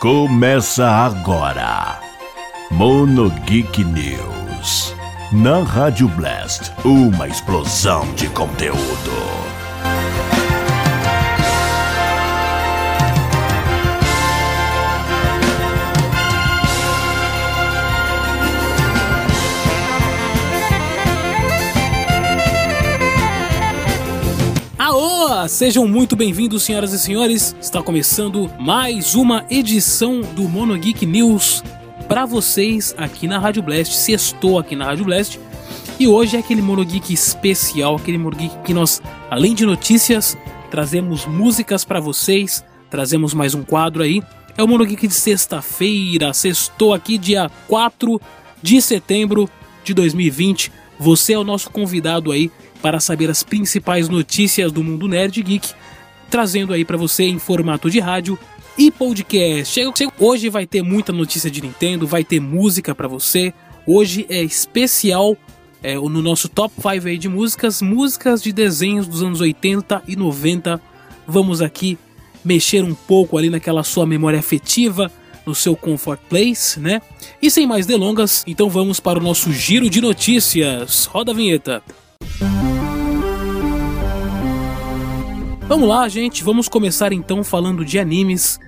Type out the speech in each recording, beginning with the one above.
Começa agora. Mono Geek News. Na Rádio Blast, uma explosão de conteúdo. Aô! Sejam muito bem-vindos, senhoras e senhores. Está começando mais uma edição do Mono Geek News para vocês aqui na Rádio Blast. Se estou aqui na Rádio Blast. E hoje é aquele Mono Geek especial, aquele Mono Geek que nós, além de notícias, trazemos músicas para vocês, trazemos mais um quadro aí. É o Mono Geek de sexta-feira, sextou aqui dia 4 de setembro de 2020. Você é o nosso convidado aí para saber as principais notícias do mundo nerd geek, trazendo aí para você em formato de rádio e podcast. Hoje vai ter muita notícia de Nintendo, vai ter música para você. Hoje é especial é, no nosso top 5 aí de músicas, músicas de desenhos dos anos 80 e 90. Vamos aqui mexer um pouco ali naquela sua memória afetiva, no seu comfort place, né? E sem mais delongas, então vamos para o nosso giro de notícias. Roda a vinheta. Vamos lá, gente, vamos começar então falando de animes.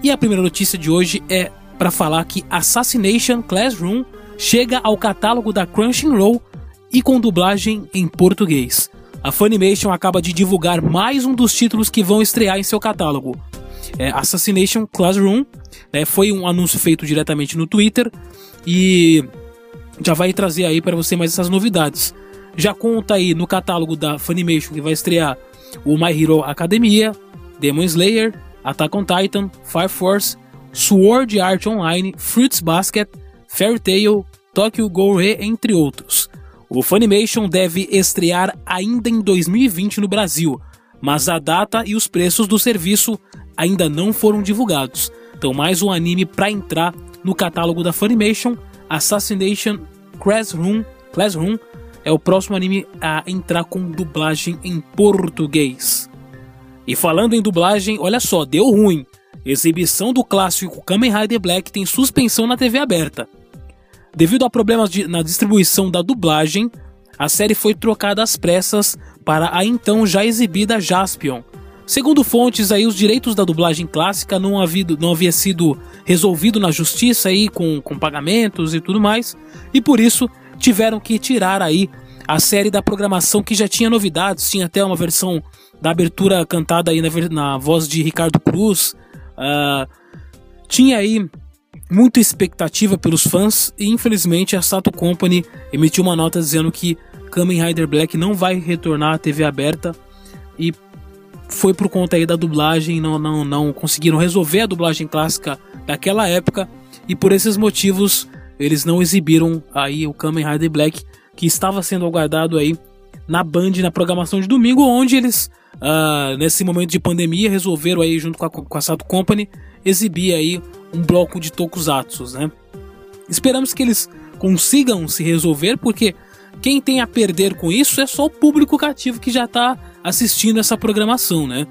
E a primeira notícia de hoje é para falar que Assassination Classroom chega ao catálogo da Crunchyroll e com dublagem em português. A Funimation acaba de divulgar mais um dos títulos que vão estrear em seu catálogo. É, Assassination Classroom né, foi um anúncio feito diretamente no Twitter e já vai trazer aí para você mais essas novidades. Já conta aí no catálogo da Funimation que vai estrear o My Hero Academia, Demon Slayer, Attack on Titan, Fire Force, Sword Art Online, Fruits Basket, Fairy Tail, Tokyo Ghoul entre outros. O Funimation deve estrear ainda em 2020 no Brasil, mas a data e os preços do serviço ainda não foram divulgados. Então, mais um anime para entrar no catálogo da Funimation, Assassination Classroom, Classroom é o próximo anime a entrar com dublagem em português. E falando em dublagem, olha só, deu ruim. Exibição do clássico Kamen Rider Black tem suspensão na TV aberta. Devido a problemas de, na distribuição da dublagem, a série foi trocada às pressas para a então já exibida Jaspion. Segundo fontes, aí, os direitos da dublagem clássica não, havido, não havia sido resolvido na justiça aí, com, com pagamentos e tudo mais, e por isso tiveram que tirar aí a série da programação que já tinha novidades, tinha até uma versão da abertura cantada aí na, na voz de Ricardo Cruz, uh, tinha aí muita expectativa pelos fãs e infelizmente a Sato Company emitiu uma nota dizendo que Kamen Rider Black não vai retornar à TV aberta e foi por conta aí da dublagem, não, não, não conseguiram resolver a dublagem clássica daquela época e por esses motivos eles não exibiram aí o Kamen Rider Black que estava sendo aguardado aí na Band na programação de domingo, onde eles uh, nesse momento de pandemia resolveram aí junto com a, com a Sato Company exibir aí um bloco de tokusatsu, né? Esperamos que eles consigam se resolver, porque quem tem a perder com isso é só o público cativo que já está assistindo essa programação, né?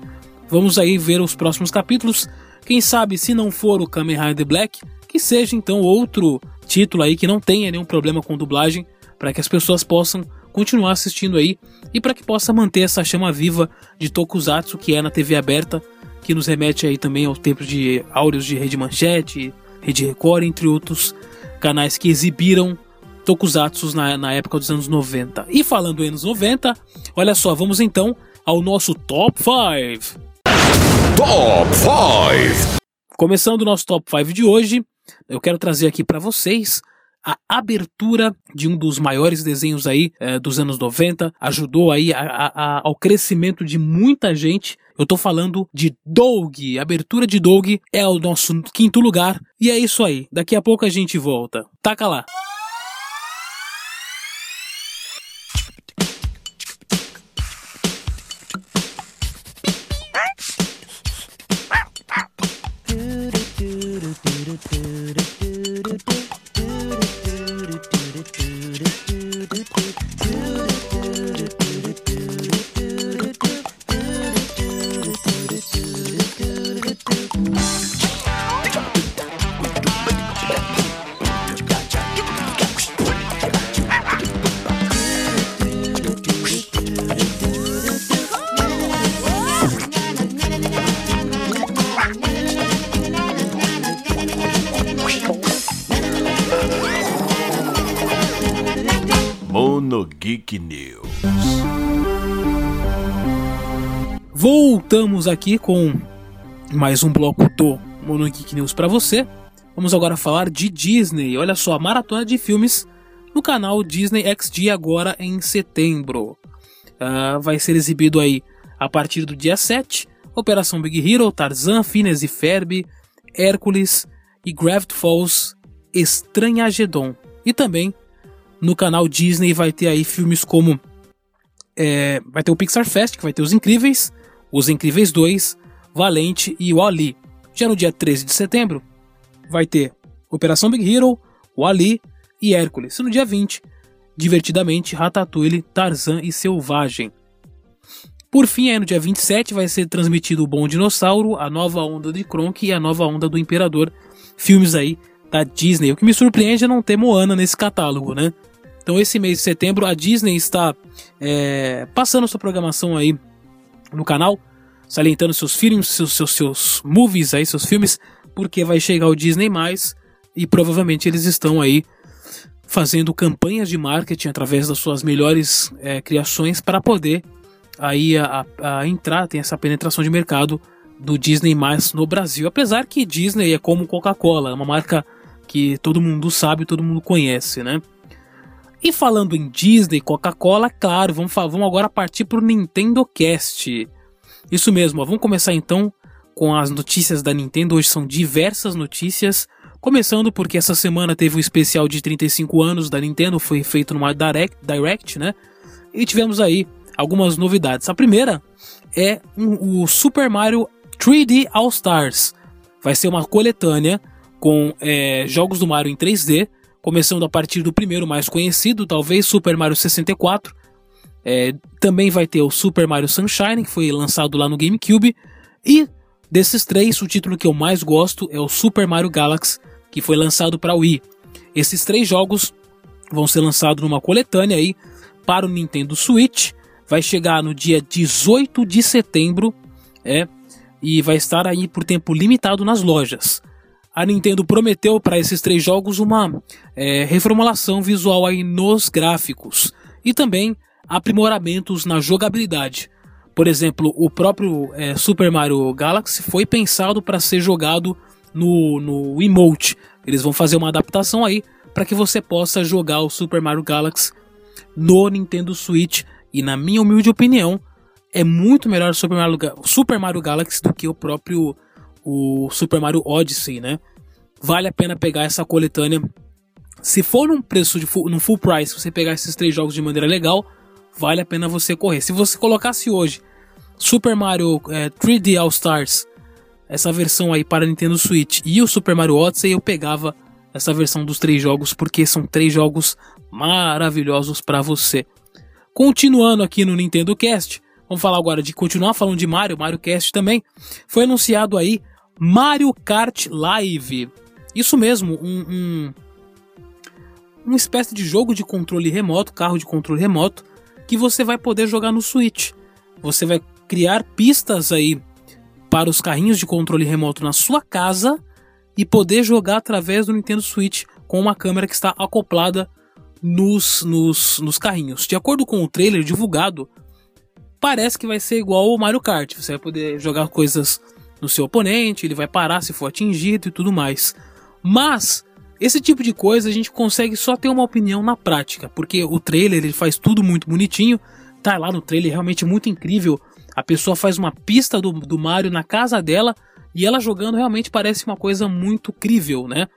Vamos aí ver os próximos capítulos. Quem sabe, se não for o Kamen Rider Black, que seja então outro título aí que não tenha nenhum problema com dublagem, para que as pessoas possam continuar assistindo aí e para que possa manter essa chama viva de Tokusatsu que é na TV aberta, que nos remete aí também ao tempo de áureos de Rede Manchete, Rede Record, entre outros canais que exibiram Tokusatsu na, na época dos anos 90. E falando em anos 90, olha só, vamos então ao nosso Top 5. Top 5! Começando o nosso Top 5 de hoje, eu quero trazer aqui para vocês a abertura de um dos maiores desenhos aí é, dos anos 90, ajudou aí a, a, ao crescimento de muita gente. Eu tô falando de Doug. A abertura de Doug é o nosso quinto lugar. E é isso aí. Daqui a pouco a gente volta. Taca lá. Voltamos aqui com mais um bloco do Mono Geek News para você. Vamos agora falar de Disney. Olha só, a maratona de filmes no canal Disney XD agora em setembro. Uh, vai ser exibido aí a partir do dia 7. Operação Big Hero, Tarzan, Phineas e Ferb, Hércules e Gravity Falls Estranhagedon. E também no canal Disney vai ter aí filmes como é, vai ter o Pixar Fest, que vai ter Os Incríveis, Os Incríveis 2, Valente e o Ali. Já no dia 13 de setembro vai ter Operação Big Hero, o Ali e Hércules. E no dia 20, divertidamente, Ratatouille, Tarzan e Selvagem. Por fim, aí no dia 27 vai ser transmitido o Bom Dinossauro, a nova onda de Kronk e a nova onda do Imperador. Filmes aí da Disney. O que me surpreende é não ter Moana nesse catálogo, né? Então esse mês de setembro a Disney está é, passando sua programação aí no canal, salientando seus filmes, seus, seus, seus movies aí, seus filmes, porque vai chegar o Disney mais e provavelmente eles estão aí fazendo campanhas de marketing através das suas melhores é, criações para poder aí a, a, entrar, tem essa penetração de mercado do Disney mais no Brasil. Apesar que Disney é como Coca-Cola, é uma marca que todo mundo sabe, todo mundo conhece, né? E falando em Disney, Coca-Cola, claro, vamos, vamos agora partir para o Nintendo Cast. Isso mesmo, ó, vamos começar então com as notícias da Nintendo. Hoje são diversas notícias. Começando porque essa semana teve um especial de 35 anos da Nintendo, foi feito numa Direct, Direct né? E tivemos aí algumas novidades. A primeira é um, o Super Mario 3D All Stars. Vai ser uma coletânea com é, jogos do Mario em 3D começando a partir do primeiro mais conhecido, talvez Super Mario 64. É, também vai ter o Super Mario Sunshine, que foi lançado lá no GameCube. E desses três, o título que eu mais gosto é o Super Mario Galaxy, que foi lançado para Wii. Esses três jogos vão ser lançados numa coletânea aí para o Nintendo Switch. Vai chegar no dia 18 de setembro, é, e vai estar aí por tempo limitado nas lojas a Nintendo prometeu para esses três jogos uma é, reformulação visual aí nos gráficos e também aprimoramentos na jogabilidade. Por exemplo, o próprio é, Super Mario Galaxy foi pensado para ser jogado no, no emote. Eles vão fazer uma adaptação aí para que você possa jogar o Super Mario Galaxy no Nintendo Switch. E na minha humilde opinião, é muito melhor o Super Mario, Super Mario Galaxy do que o próprio o Super Mario Odyssey, né? Vale a pena pegar essa coletânea. Se for num preço de full, num full price, você pegar esses três jogos de maneira legal, vale a pena você correr. Se você colocasse hoje Super Mario é, 3D All Stars, essa versão aí para Nintendo Switch e o Super Mario Odyssey, eu pegava essa versão dos três jogos porque são três jogos maravilhosos para você. Continuando aqui no Nintendo Cast, vamos falar agora de continuar falando de Mario, Mario Cast também. Foi anunciado aí Mario Kart Live. Isso mesmo, um, um, uma espécie de jogo de controle remoto, carro de controle remoto, que você vai poder jogar no Switch. Você vai criar pistas aí para os carrinhos de controle remoto na sua casa e poder jogar através do Nintendo Switch com uma câmera que está acoplada nos, nos, nos carrinhos. De acordo com o trailer divulgado, parece que vai ser igual ao Mario Kart. Você vai poder jogar coisas no seu oponente, ele vai parar se for atingido e tudo mais. Mas esse tipo de coisa a gente consegue só ter uma opinião na prática, porque o trailer ele faz tudo muito bonitinho, tá lá no trailer realmente muito incrível. A pessoa faz uma pista do, do Mario na casa dela e ela jogando realmente parece uma coisa muito crível, né?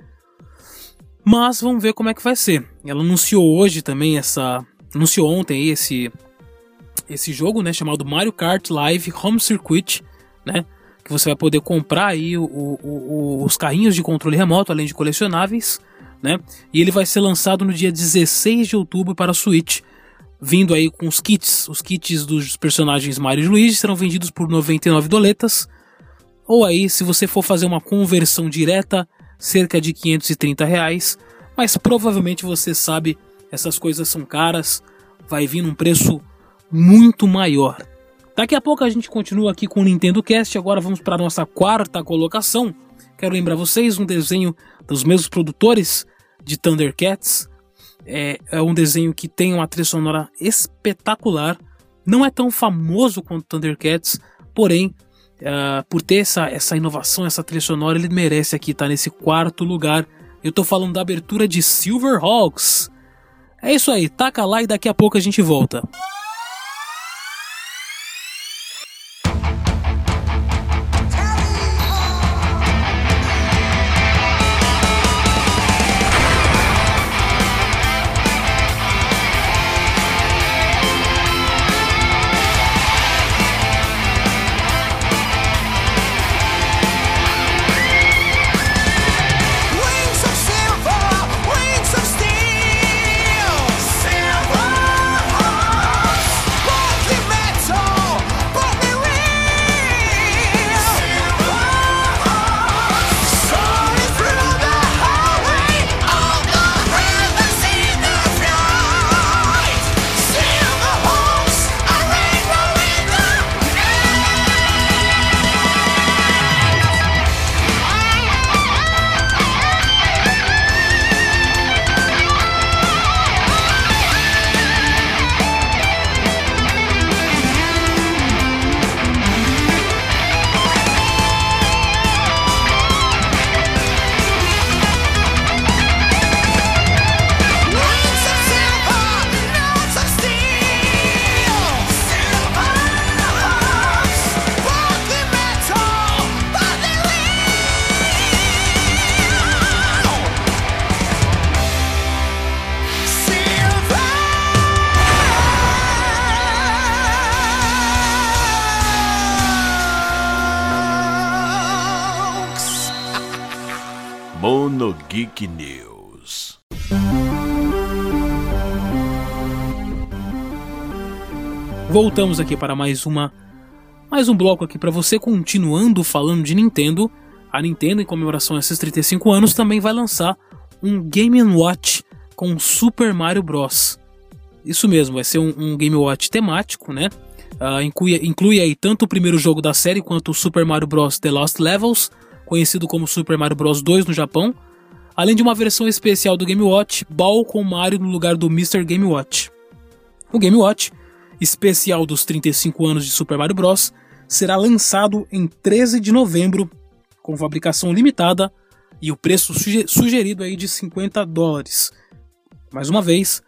Mas vamos ver como é que vai ser. Ela anunciou hoje também essa. Anunciou ontem esse, esse jogo, né? Chamado Mario Kart Live Home Circuit, né? Que você vai poder comprar aí o, o, o, os carrinhos de controle remoto, além de colecionáveis, né? E ele vai ser lançado no dia 16 de outubro para a Switch, vindo aí com os kits. Os kits dos personagens Mario e Luigi serão vendidos por 99 doletas, ou aí, se você for fazer uma conversão direta, cerca de 530 reais. Mas provavelmente você sabe, essas coisas são caras, vai vir num preço muito maior. Daqui a pouco a gente continua aqui com o Nintendo Cast. Agora vamos para nossa quarta colocação. Quero lembrar vocês um desenho dos mesmos produtores de Thundercats, É, é um desenho que tem uma trilha sonora espetacular. Não é tão famoso quanto Thundercats, porém, uh, por ter essa, essa inovação, essa trilha sonora, ele merece aqui estar nesse quarto lugar. Eu tô falando da abertura de Silverhawks. É isso aí, taca lá e daqui a pouco a gente volta. Geek News. Voltamos aqui para mais uma mais um bloco aqui para você continuando falando de Nintendo. A Nintendo em comemoração a esses 35 anos também vai lançar um Game Watch com Super Mario Bros. Isso mesmo, vai ser um, um Game Watch temático, né? Uh, inclui, inclui aí tanto o primeiro jogo da série quanto o Super Mario Bros. The Lost Levels, conhecido como Super Mario Bros. 2 no Japão, além de uma versão especial do Game Watch, Ball com Mario no lugar do Mr. Game Watch. O Game Watch, especial dos 35 anos de Super Mario Bros., será lançado em 13 de novembro, com fabricação limitada e o preço sugerido aí de 50 dólares. Mais uma vez,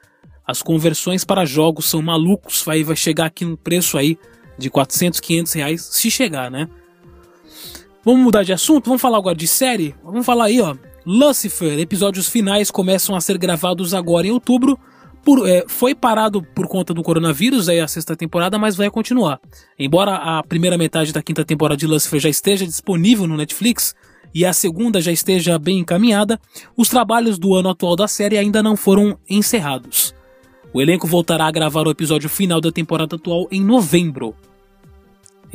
as conversões para jogos são malucos, vai, chegar aqui no preço aí de 400, 500 reais, se chegar, né? Vamos mudar de assunto? Vamos falar agora de série? Vamos falar aí, ó, Lucifer, episódios finais começam a ser gravados agora em outubro. Por, é, foi parado por conta do coronavírus, aí a sexta temporada, mas vai continuar. Embora a primeira metade da quinta temporada de Lucifer já esteja disponível no Netflix e a segunda já esteja bem encaminhada, os trabalhos do ano atual da série ainda não foram encerrados. O elenco voltará a gravar o episódio final da temporada atual em novembro.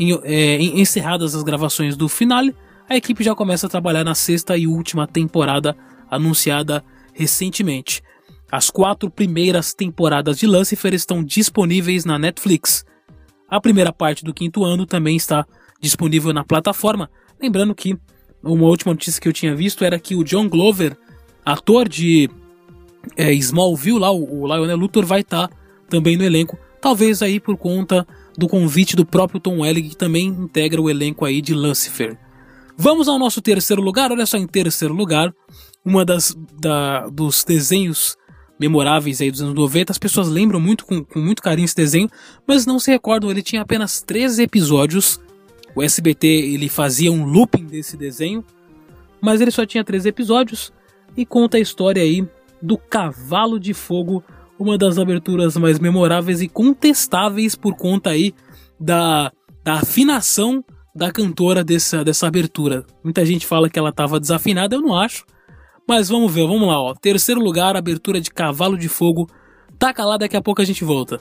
Em, é, encerradas as gravações do finale, a equipe já começa a trabalhar na sexta e última temporada anunciada recentemente. As quatro primeiras temporadas de Lucifer estão disponíveis na Netflix. A primeira parte do quinto ano também está disponível na plataforma. Lembrando que uma última notícia que eu tinha visto era que o John Glover, ator de é, Smallville, lá, o, o Lionel Luthor, vai estar tá também no elenco. Talvez aí por conta do convite do próprio Tom Welling, que também integra o elenco aí de Lucifer. Vamos ao nosso terceiro lugar. Olha só, em terceiro lugar, uma das da, dos desenhos memoráveis aí dos anos 90. As pessoas lembram muito com, com muito carinho esse desenho, mas não se recordam. Ele tinha apenas 13 episódios. O SBT ele fazia um looping desse desenho, mas ele só tinha 13 episódios e conta a história aí do Cavalo de Fogo, uma das aberturas mais memoráveis e contestáveis por conta aí da, da afinação da cantora dessa, dessa abertura. Muita gente fala que ela estava desafinada, eu não acho. Mas vamos ver, vamos lá, ó. Terceiro lugar, abertura de Cavalo de Fogo. Taca lá, daqui a pouco a gente volta.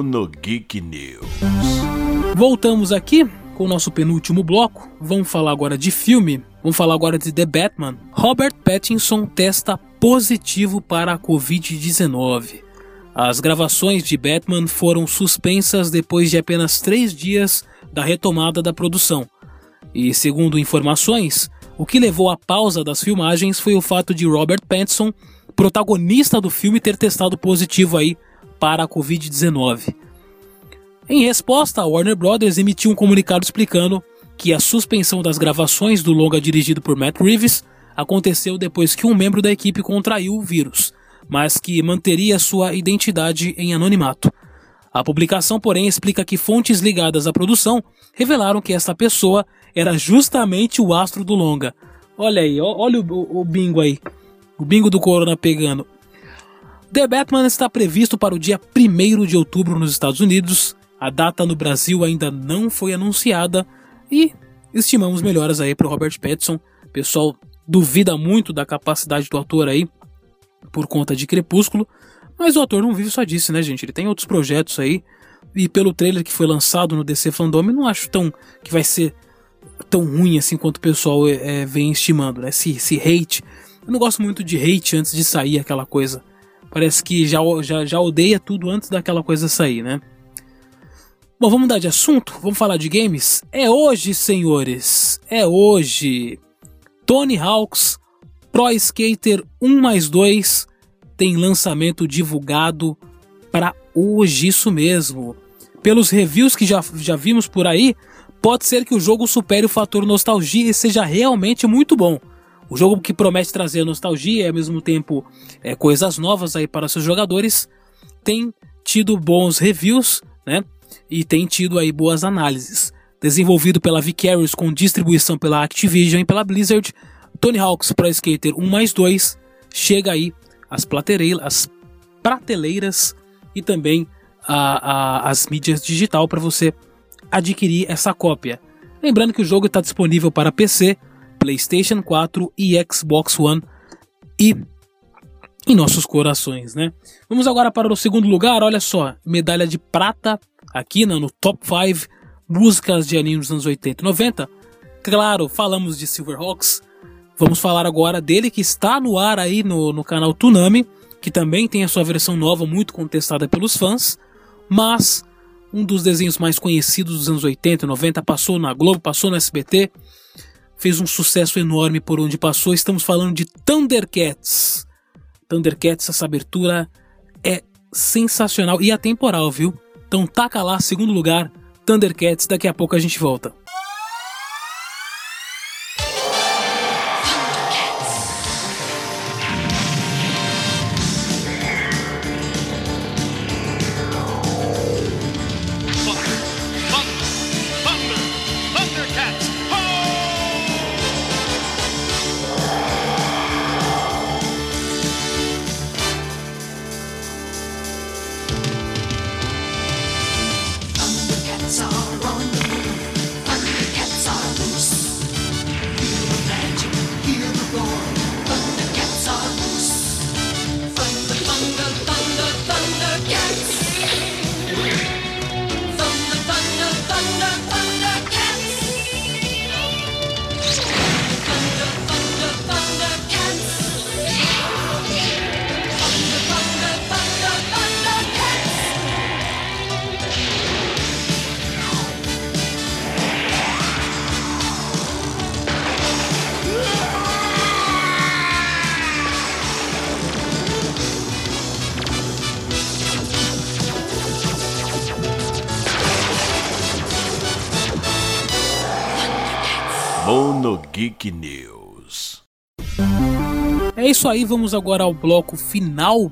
Mono Geek News. Voltamos aqui com o nosso penúltimo bloco. Vamos falar agora de filme. Vamos falar agora de The Batman. Robert Pattinson testa positivo para a Covid-19. As gravações de Batman foram suspensas depois de apenas três dias da retomada da produção. E segundo informações, o que levou à pausa das filmagens foi o fato de Robert Pattinson, protagonista do filme, ter testado positivo aí para a Covid-19. Em resposta, a Warner Bros. emitiu um comunicado explicando que a suspensão das gravações do longa dirigido por Matt Reeves aconteceu depois que um membro da equipe contraiu o vírus, mas que manteria sua identidade em anonimato. A publicação, porém, explica que fontes ligadas à produção revelaram que essa pessoa era justamente o astro do longa. Olha aí, olha o, o bingo aí. O bingo do Corona pegando. The Batman está previsto para o dia 1 de outubro nos Estados Unidos a data no Brasil ainda não foi anunciada e estimamos melhoras aí para o Robert Pattinson. O pessoal duvida muito da capacidade do ator aí por conta de Crepúsculo, mas o ator não vive só disso, né, gente? Ele tem outros projetos aí e pelo trailer que foi lançado no DC Fandom, não acho tão que vai ser tão ruim assim quanto o pessoal é, vem estimando, né? Se, se hate, eu não gosto muito de hate antes de sair aquela coisa. Parece que já, já, já odeia tudo antes daquela coisa sair, né? Bom, vamos mudar de assunto? Vamos falar de games? É hoje, senhores! É hoje! Tony Hawk's Pro Skater 1 mais 2 tem lançamento divulgado para hoje, isso mesmo. Pelos reviews que já, já vimos por aí, pode ser que o jogo supere o fator nostalgia e seja realmente muito bom. O jogo que promete trazer nostalgia e ao mesmo tempo é, coisas novas aí para seus jogadores tem tido bons reviews, né? e tem tido aí boas análises. Desenvolvido pela Vicarious com distribuição pela Activision e pela Blizzard, Tony Hawk's Pro Skater 1 mais 2 chega aí às, às prateleiras e também as mídias digital para você adquirir essa cópia. Lembrando que o jogo está disponível para PC, PlayStation 4 e Xbox One e em nossos corações, né? Vamos agora para o segundo lugar, olha só, medalha de prata aqui no, no Top 5 Músicas de Anime dos anos 80 e 90. Claro, falamos de Silverhawks. Vamos falar agora dele que está no ar aí no, no canal Tsunami, que também tem a sua versão nova muito contestada pelos fãs, mas um dos desenhos mais conhecidos dos anos 80 e 90 passou na Globo, passou no SBT, fez um sucesso enorme por onde passou. Estamos falando de Thundercats. Thundercats, essa abertura é sensacional e atemporal, viu? Então taca lá, segundo lugar, Thundercats, daqui a pouco a gente volta. Isso aí, vamos agora ao bloco final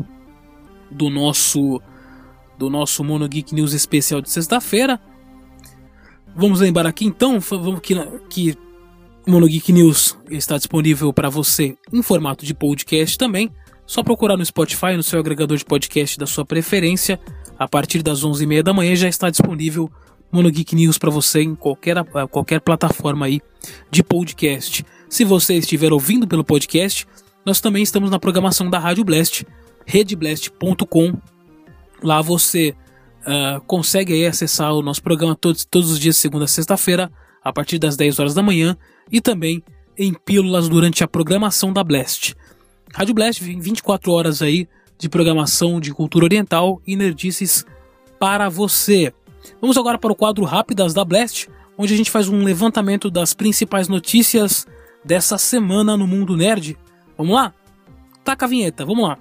do nosso do nosso Mono Geek News especial de sexta-feira. Vamos lembrar aqui então que, que Mono Geek News está disponível para você em formato de podcast também. Só procurar no Spotify, no seu agregador de podcast da sua preferência. A partir das 11h30 da manhã já está disponível Mono Geek News para você em qualquer, qualquer plataforma aí de podcast. Se você estiver ouvindo pelo podcast, nós também estamos na programação da Rádio Blast. redblast.com. Lá você uh, consegue aí acessar o nosso programa todos, todos os dias, segunda a sexta-feira, a partir das 10 horas da manhã, e também em pílulas durante a programação da Blast. Rádio Blast, 24 horas aí de programação de cultura oriental e nerdices para você. Vamos agora para o quadro Rápidas da Blast, onde a gente faz um levantamento das principais notícias dessa semana no mundo nerd. Vamos lá? Taca a vinheta, vamos lá.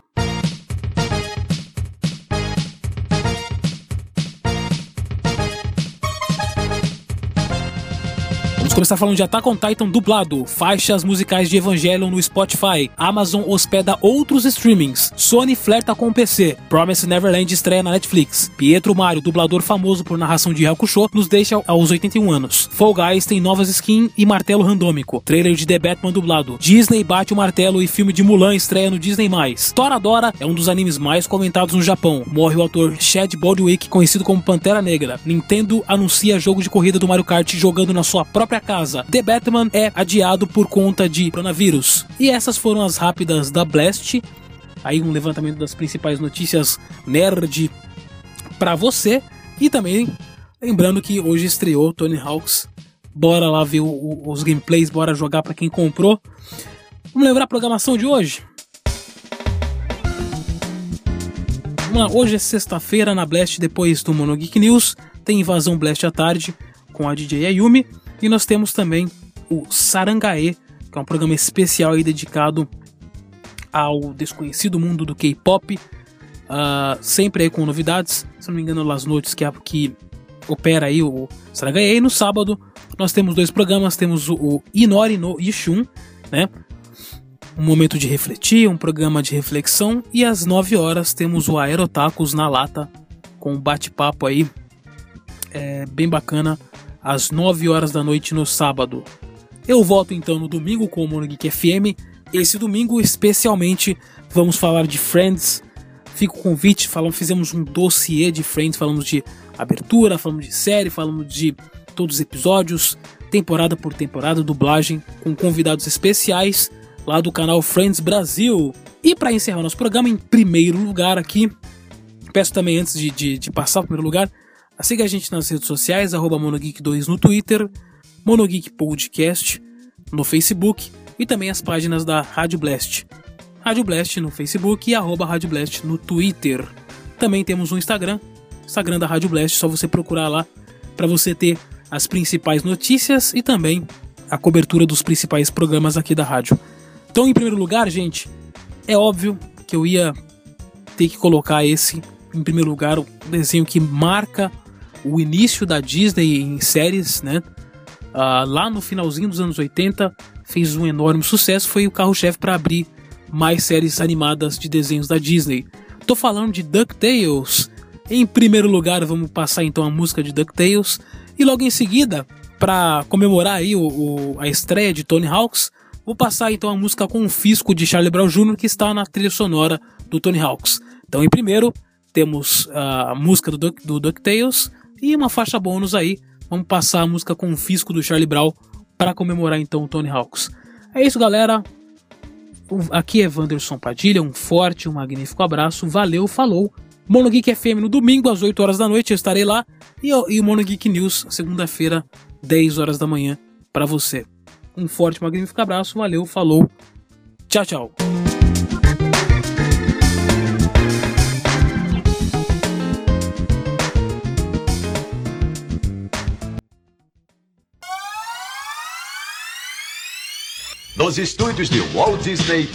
Começar falando de Attack on Titan dublado, faixas musicais de Evangelion no Spotify, Amazon hospeda outros streamings, Sony flerta com o PC, Promise Neverland estreia na Netflix, Pietro Mario, dublador famoso por narração de Hakusho, nos deixa aos 81 anos, Fall Guys tem novas skins e martelo randômico, trailer de The Batman dublado, Disney bate o martelo e filme de Mulan estreia no Disney+, Toradora é um dos animes mais comentados no Japão, morre o ator Chad Baldwick, conhecido como Pantera Negra, Nintendo anuncia jogo de corrida do Mario Kart jogando na sua própria casa. The Batman é adiado por conta de coronavírus. E essas foram as rápidas da Blast. Aí um levantamento das principais notícias nerd para você. E também lembrando que hoje estreou Tony Hawks. Bora lá ver o, o, os gameplays, bora jogar para quem comprou. Vamos lembrar a programação de hoje? Vamos lá, hoje é sexta-feira na Blast, depois do Mono Geek News. Tem Invasão Blast à tarde com a DJ Ayumi. E nós temos também o Sarangae, que é um programa especial aí dedicado ao desconhecido mundo do K-pop, uh, sempre aí com novidades. Se não me engano, Las Noites que, é, que opera aí o Sarangae. E no sábado nós temos dois programas, temos o, Inori no Ishun, né? Um momento de refletir, um programa de reflexão e às 9 horas temos o Aerotacos na lata com um bate-papo aí é, bem bacana às 9 horas da noite no sábado. Eu volto então no domingo com o Mono Geek FM. Esse domingo, especialmente, vamos falar de Friends. Fica o convite, falamos, fizemos um dossiê de Friends, falamos de abertura, falamos de série, falamos de todos os episódios, temporada por temporada, dublagem, com convidados especiais lá do canal Friends Brasil. E para encerrar nosso programa, em primeiro lugar aqui, peço também antes de, de, de passar o primeiro lugar, Siga a gente nas redes sociais, arroba Monogeek2 no Twitter, Monogeek Podcast no Facebook e também as páginas da Rádio Blast. Rádio Blast no Facebook e arroba Rádio Blast no Twitter. Também temos um Instagram, Instagram da Rádio Blast, só você procurar lá para você ter as principais notícias e também a cobertura dos principais programas aqui da rádio. Então, em primeiro lugar, gente, é óbvio que eu ia ter que colocar esse em primeiro lugar, o desenho que marca o início da Disney em séries, né? Uh, lá no finalzinho dos anos 80 fez um enorme sucesso, foi o carro-chefe para abrir mais séries animadas de desenhos da Disney. Tô falando de DuckTales. Em primeiro lugar, vamos passar então a música de DuckTales e logo em seguida, para comemorar aí o, o, a estreia de Tony Hawks, vou passar então a música com o Fisco de Charlie Brown Jr. que está na trilha sonora do Tony Hawks. Então, em primeiro, temos a música do, Duck, do DuckTales e uma faixa bônus aí, vamos passar a música com o Fisco do Charlie Brown para comemorar então o Tony Hawks. É isso, galera. Aqui é Wanderson Padilha, um forte, um magnífico abraço, valeu, falou. Mono Geek FM no domingo às 8 horas da noite, eu estarei lá. E, o Mono Geek News, segunda-feira, 10 horas da manhã, para você. Um forte, magnífico abraço, valeu, falou. Tchau, tchau. Nos estúdios de Walt Disney.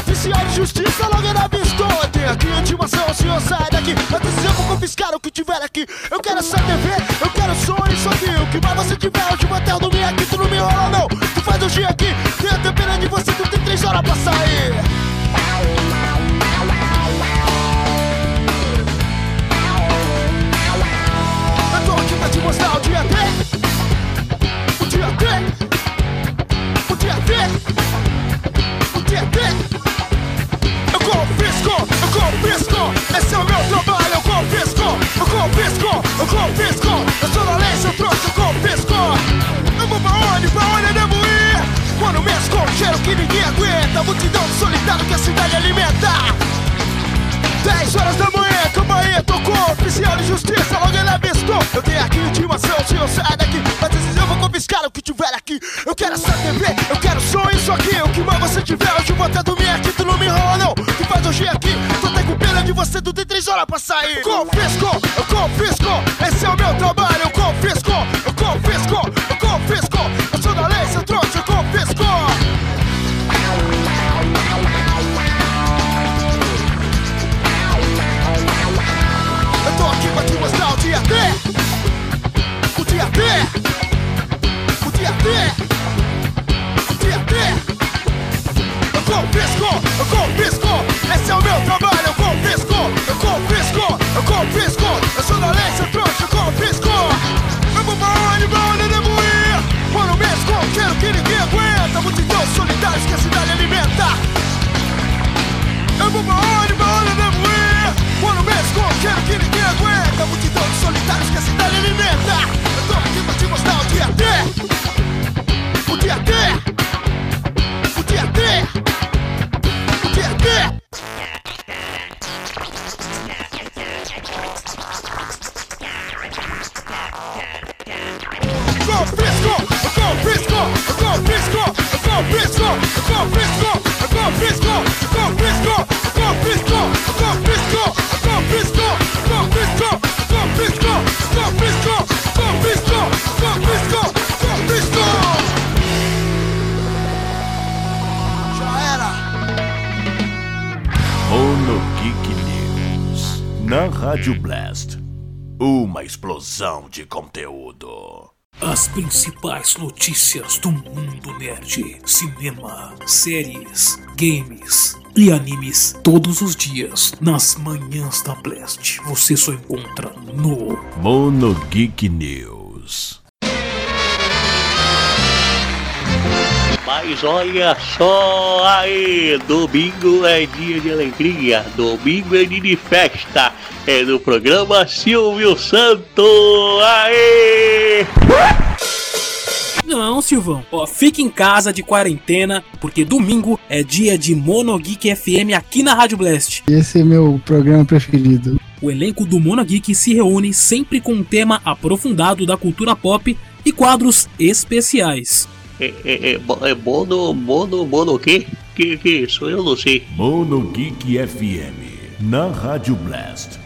Oficial de justiça, logo na avistou Tem aqui intimação, o senhor sai daqui Antes eu vou confiscar o que tiver aqui. Eu quero essa TV, eu quero som e que O que mais você tiver, hoje vou até eu dormir aqui. Tu não me enrola não, tu faz o dia aqui. Tem a tempera de você, tu tem três horas pra sair. Eu tô aqui pra te mostrar o dia D. O dia D. O dia D. O dia. Eu confisco, eu confisco, esse é o meu eu confisco, eu confisco, eu confisco, eu sou da lei, seu trouxa, eu confisco. Eu vou pra onde, pra onde eu devo ir? Quando mesmo com cheiro que ninguém aguenta, multidão de solitário que a cidade alimenta. 10 horas da manhã, tu tem 3 horas pra sair. Confisco, confisco, esse é o meu trabalho Rádio Blast. Uma explosão de conteúdo. As principais notícias do mundo nerd: cinema, séries, games e animes todos os dias nas manhãs da Blast. Você só encontra no Mono Geek News. Mas olha só aí, domingo é dia de alegria, domingo é dia de festa, é no programa Silvio Santo, aê! Não, Silvão. Ó, fique em casa de quarentena, porque domingo é dia de Mono Geek FM aqui na Rádio Blast. Esse é meu programa preferido. O elenco do Mono Geek se reúne sempre com um tema aprofundado da cultura pop e quadros especiais. É, é, é, é mono, mono, mono o quê? Que, que isso? Eu não sei. Mono Geek FM. Na Rádio Blast.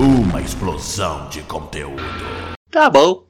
Uma explosão de conteúdo. Tá bom.